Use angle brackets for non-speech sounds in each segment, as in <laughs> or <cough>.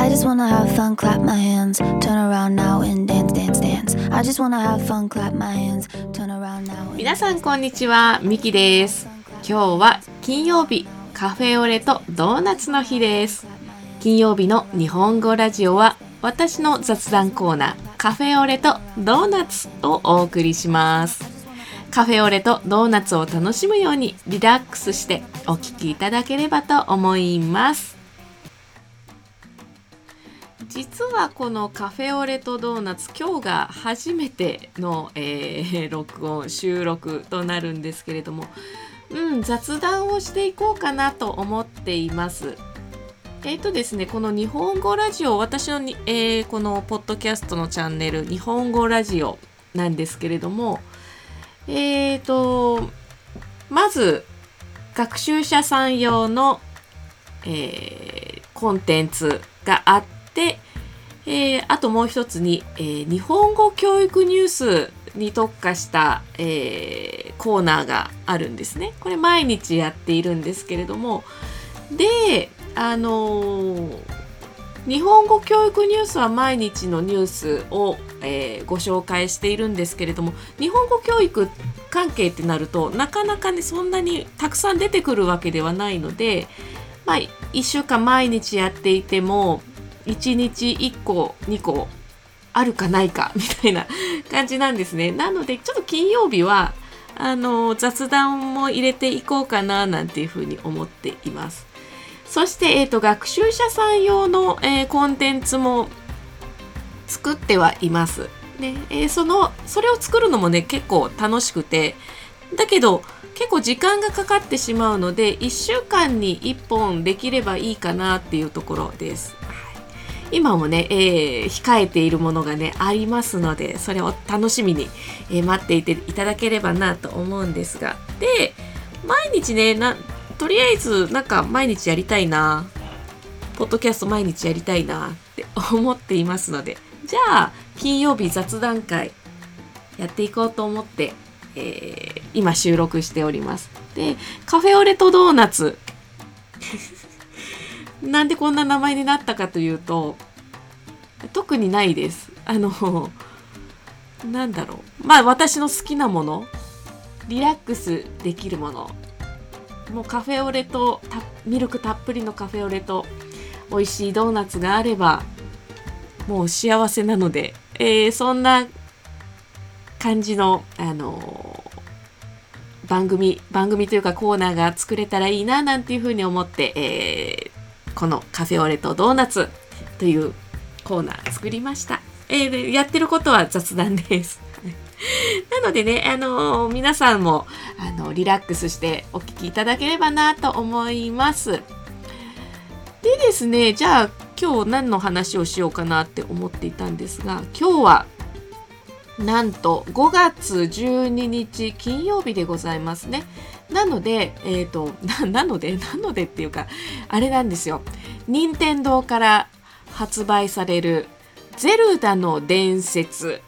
I just wanna have fun, clap my hands, turn around now and dance, dance, dance. I just wanna have fun, clap my hands, turn around now. 皆さんこんにちは、ミキです。今日は金曜日、カフェオレとドーナツの日です。金曜日の日本語ラジオは私の雑談コーナー、カフェオレとドーナツをお送りします。カフェオレとドーナツを楽しむようにリラックスしてお聞きいただければと思います。実はこのカフェオレとドーナツ今日が初めての、えー <laughs> 録音収録となるんですけれども、うん、雑談をしていこうかなと思っています。えっ、とですねこの日本語ラジオ私のに、えーこのポッドキャストのチャンネル日本語ラジオなんですけれどもえっ、とまず学習者さん用の、えーコンテンツがあって、えーあともう一つに、えー日本語教育ニュースに特化した、えーコーナーがあるんですね。これ毎日やっているんですけれどもであの日本語教育ニュースは毎日のニュースを、えご紹介しているんですけれども日本語教育関係ってなるとなかなかねそんなにたくさん出てくるわけではないので、まあ、1週間毎日やっていても1日1個2個あるかないかみたいな感じなんですね。なのでちょっと金曜日はあの雑談も入れていこうかななんていうふうに思っています。そして、えー、と学習者さん用の、えーコンテンツも作ってはいます。ねえーそのそれを作るのもね結構楽しくてだけど結構時間がかかってしまうので1週間に1本できればいいかなっていうところです。今もね、えー控えているものがねありますのでそれを楽しみに、えー待っていていただければなと思うんですが。で毎日ねなとりあえずなんか毎日やりたいなポッドキャスト毎日やりたいなって <laughs> 思っていますので。じゃあ金曜日雑談会やっていこうと思って、えー今収録しております。でカフェオレとドーナツ。<laughs> なんでこんな名前になったかというと特にないです。あのなんだろう。まあ私の好きなもの。リラックスできるもの。もうカフェオレとミルクたっぷりのカフェオレと美味しいドーナツがあればもう幸せなので、えーそんな感じの、あのー番組番組というかコーナーが作れたらいいななんていうふうに思って、えーこのカフェオレとドーナツというコーナー作りました。えーやってることは雑談です。<laughs> なのでね、あのー皆さんも、あのリラックスしてお聞きいただければなと思います。でですね、じゃあ今日何の話をしようかなって思っていたんですが、今日はなんと5月12日金曜日でございますね。なので、えっ、とな、<laughs> なので、<laughs> なのでっていうか、あれなんですよ。任天堂から発売されるゼルダの伝説。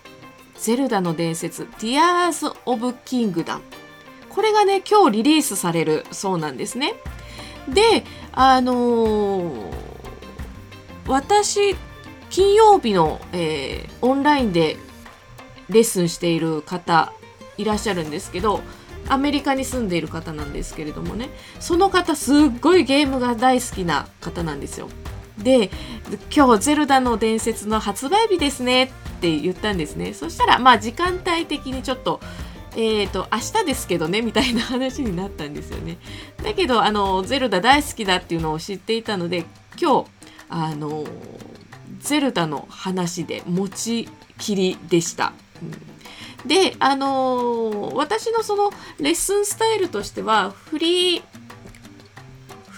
ゼルダの伝説。Tears of Kingdom これがね今日リリースされるそうなんですね。であのー私金曜日の、えーオンラインでレッスンしている方いらっしゃるんですけどアメリカに住んでいる方なんですけれどもね。その方すっごいゲームが大好きな方なんですよ。で今日「ゼルダの伝説」の発売日ですねって言ったんですね。そしたらまあ時間帯的にちょっとえー、と明日ですけどねみたいな話になったんですよね。だけどあのゼルダ大好きだっていうのを知っていたので今日あのゼルダの話で持ちきりでした、うん。であの私のそのレッスンスタイルとしてはフリー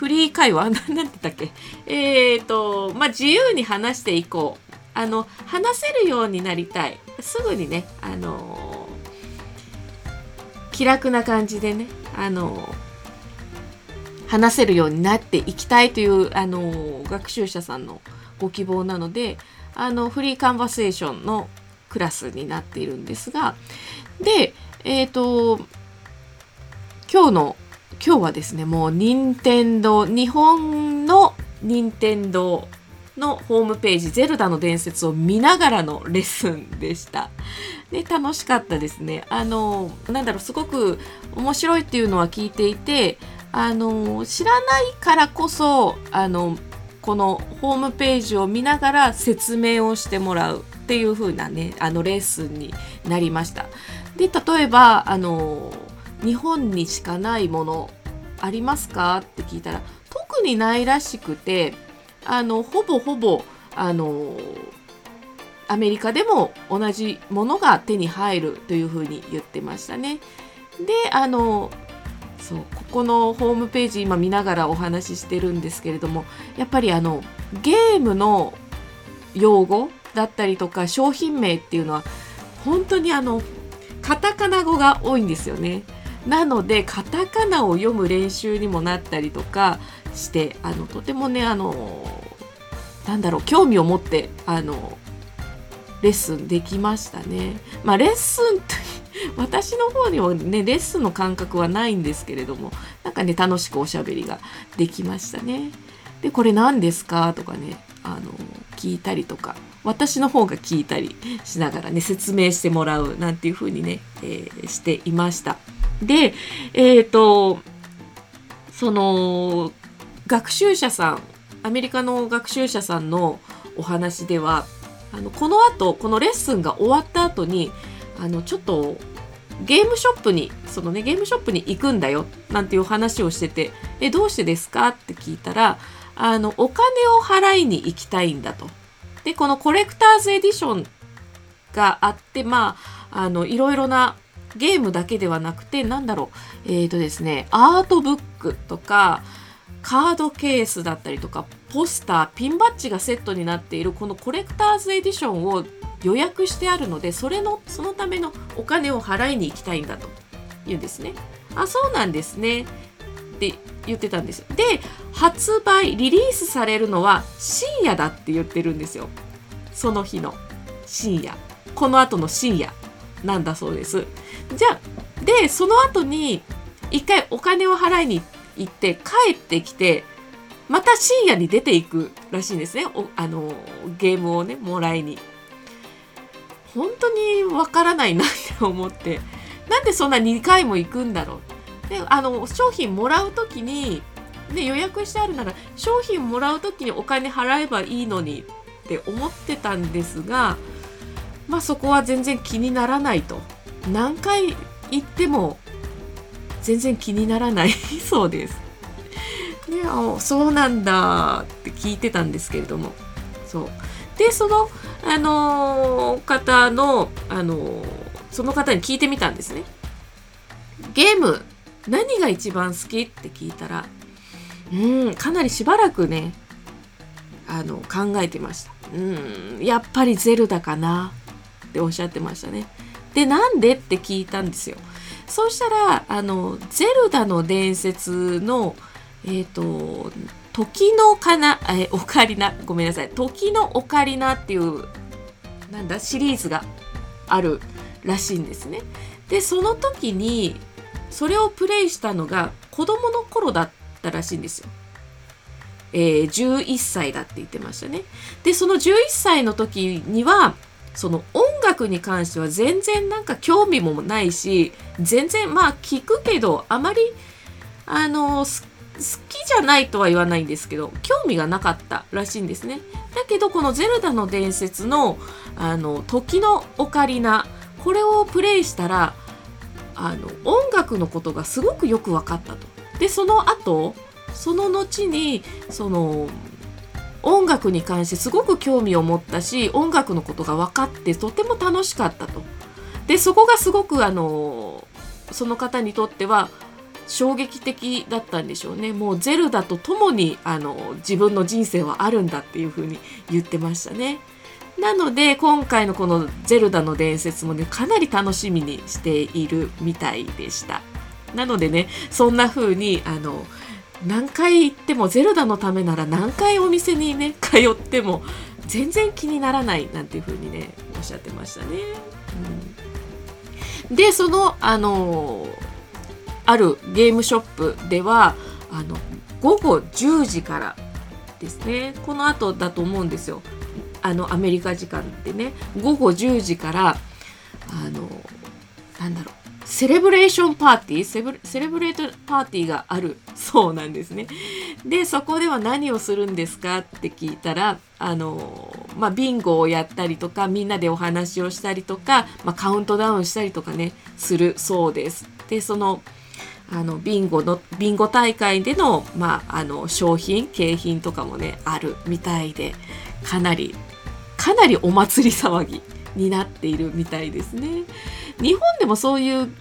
フリー会話？<laughs> なんて言ったっけ？えっ、とまあ自由に話していこう。あの話せるようになりたい。すぐにねあの気楽な感じでねあの話せるようになっていきたいというあの学習者さんのご希望なのであのフリーカンバセーションのクラスになっているんですが。でえっ、と今日の今日はですねもう任天堂日本の任天堂のホームページ「ゼルダの伝説」を見ながらのレッスンでした。で楽しかったですね。あのなんだろうすごく面白いっていうのは聞いていてあの知らないからこそあのこのホームページを見ながら説明をしてもらうっていう風なねあのレッスンになりました。で例えばあの日本にしかないものありますか？って聞いたら特にないらしくてあのほぼほぼあのアメリカでも同じものが手に入るというふうに言ってましたね。であのそうここのホームページ今見ながらお話ししてるんですけれどもやっぱりあのゲームの用語だったりとか商品名っていうのは本当にあのカタカナ語が多いんですよね。なのでカタカナを読む練習にもなったりとかしてあのとてもねあのなんだろう興味を持ってあのレッスンできましたね。まあ、レッスンと <laughs> 私の方にはねレッスンの感覚はないんですけれどもなんかね楽しくおしゃべりができましたね。でこれ何ですか？とかねあの聞いたりとか私の方が聞いたりしながらね説明してもらうなんていう風にね、えー、していました。でえっ、ー、とその学習者さんアメリカの学習者さんのお話ではあのこの後このレッスンが終わった後にあのちょっとゲームショップにそのねゲームショップに行くんだよなんていう話をしてて「えどうしてですか?」って聞いたらあのお金を払いに行きたいんだと。でこのコレクターズエディションがあってまああのいろいろなゲームだけではなくてなんだろうえっ、ー、とですねアートブックとかカードケースだったりとかポスターピンバッジがセットになっているこのコレクターズエディションを予約してあるのでそれのそのためのお金を払いに行きたいんだと言うんですね。あそうなんですねって言ってたんですよ。で発売リリースされるのは深夜だって言ってるんですよ。その日の深夜この後の深夜なんだそうです。じゃあでその後に一回お金を払いに行って帰ってきてまた深夜に出ていくらしいんですね。おあのゲームをねもらいに。本当にわからないなって思って。なんでそんな2回も行くんだろう。であの商品もらう時に、ね、予約してあるなら商品もらう時にお金払えばいいのにって思ってたんですがまあそこは全然気にならないと。何回行っても全然気にならないそうです。であそうなんだって聞いてたんですけれどもそうでその、あのー、方の、あのー、その方に聞いてみたんですね。ゲーム何が一番好きって聞いたらうんかなりしばらくねあの考えてました。うんやっぱりゼルダかなっておっしゃってましたね。でなんでって聞いたんですよ。そうしたらあのゼルダの伝説のえっ、ー、と時のかなえオカリナごめんなさい時のオカリナっていうなんだシリーズがあるらしいんですね。でその時にそれをプレイしたのが子供の頃だったらしいんですよ。えー、11歳だって言ってましたね。でその11歳の時にはその楽に関しては全然なんか興味もないし全然まあ聞くけどあまりあの好きじゃないとは言わないんですけど興味がなかったらしいんですねだけどこの「ゼルダの伝説の」あの時のオカリナこれをプレイしたらあの音楽のことがすごくよく分かったと。でその後その後にその音楽に関してすごく興味を持ったし音楽のことが分かってとても楽しかったと。でそこがすごくあのその方にとっては衝撃的だったんでしょうねもうゼルダと共にあの自分の人生はあるんだっていうふうに言ってましたね。なので今回のこの「ゼルダの伝説」もねかなり楽しみにしているみたいでした。なのでねそんな風にあの何回行ってもゼルダのためなら何回お店にね <laughs> 通っても全然気にならないなんていう風にねおっしゃってましたね。うん、でそのあのあるゲームショップではあの午後10時からですね。この後だと思うんですよ。あのアメリカ時間でね。午後10時からあのなんだろう。セレブレーションパーティーセブセレブレートパーティーがあるそうなんですね。でそこでは何をするんですかって聞いたらあの、まあ、ビンゴをやったりとかみんなでお話をしたりとか、まあ、カウントダウンしたりとかねするそうです。でそのあのビンゴのビンゴ大会での,、まあ、あの商品景品とかもねあるみたいでかなりかなりお祭り騒ぎになっているみたいですね。日本でもそういう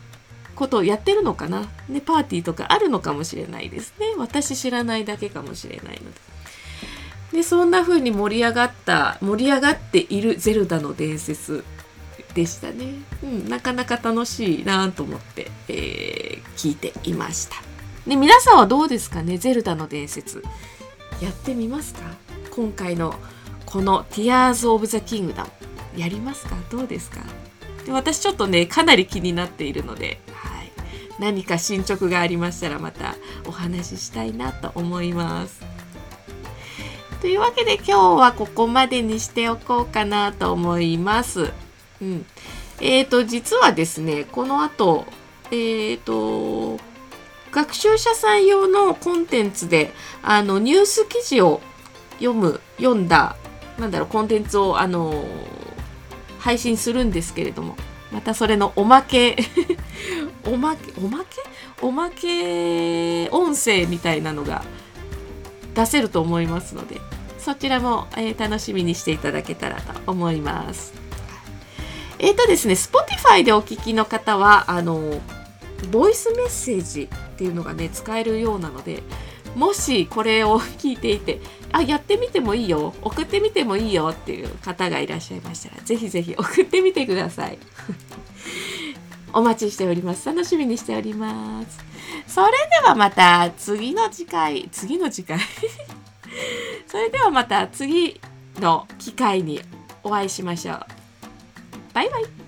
ことをやってるのかな、ね、パーティーとかあるのかもしれないですね。私知らないだけかもしれないので。でそんな風に盛り上がった盛り上がっている「ゼルダの伝説」でしたね、うん、なかなか楽しいなと思って、えー、聞いていました。で皆さんはどうですかね「ゼルダの伝説」やってみますか？今回のこの「Tears of the Kingdom」やりますか？どうですか？で私ちょっとねかなり気になっているので、はい、何か進捗がありましたらまたお話ししたいなと思います。というわけで今日はここまでにしておこうかなと思います。うん、えーと実はですねこの後えーと学習者さん用のコンテンツであのニュース記事を読む読んだなんだろうコンテンツをあの配信するんですけれどもまたそれのおまけ <laughs> おまけおまけ？おまけ音声みたいなのが出せると思いますのでそちらも、えー、楽しみにしていただけたらと思います。えっ、ー、とですね Spotify でお聞きの方はあのボイスメッセージっていうのがね使えるようなのでもしこれを聞いていてあやってみてもいいよ送ってみてもいいよっていう方がいらっしゃいましたらぜひぜひ送ってみてください。<laughs> お待ちしております。楽しみにしております。それではまた次の次回次の次回？<laughs> それではまた次の機会にお会いしましょう。バイバイ。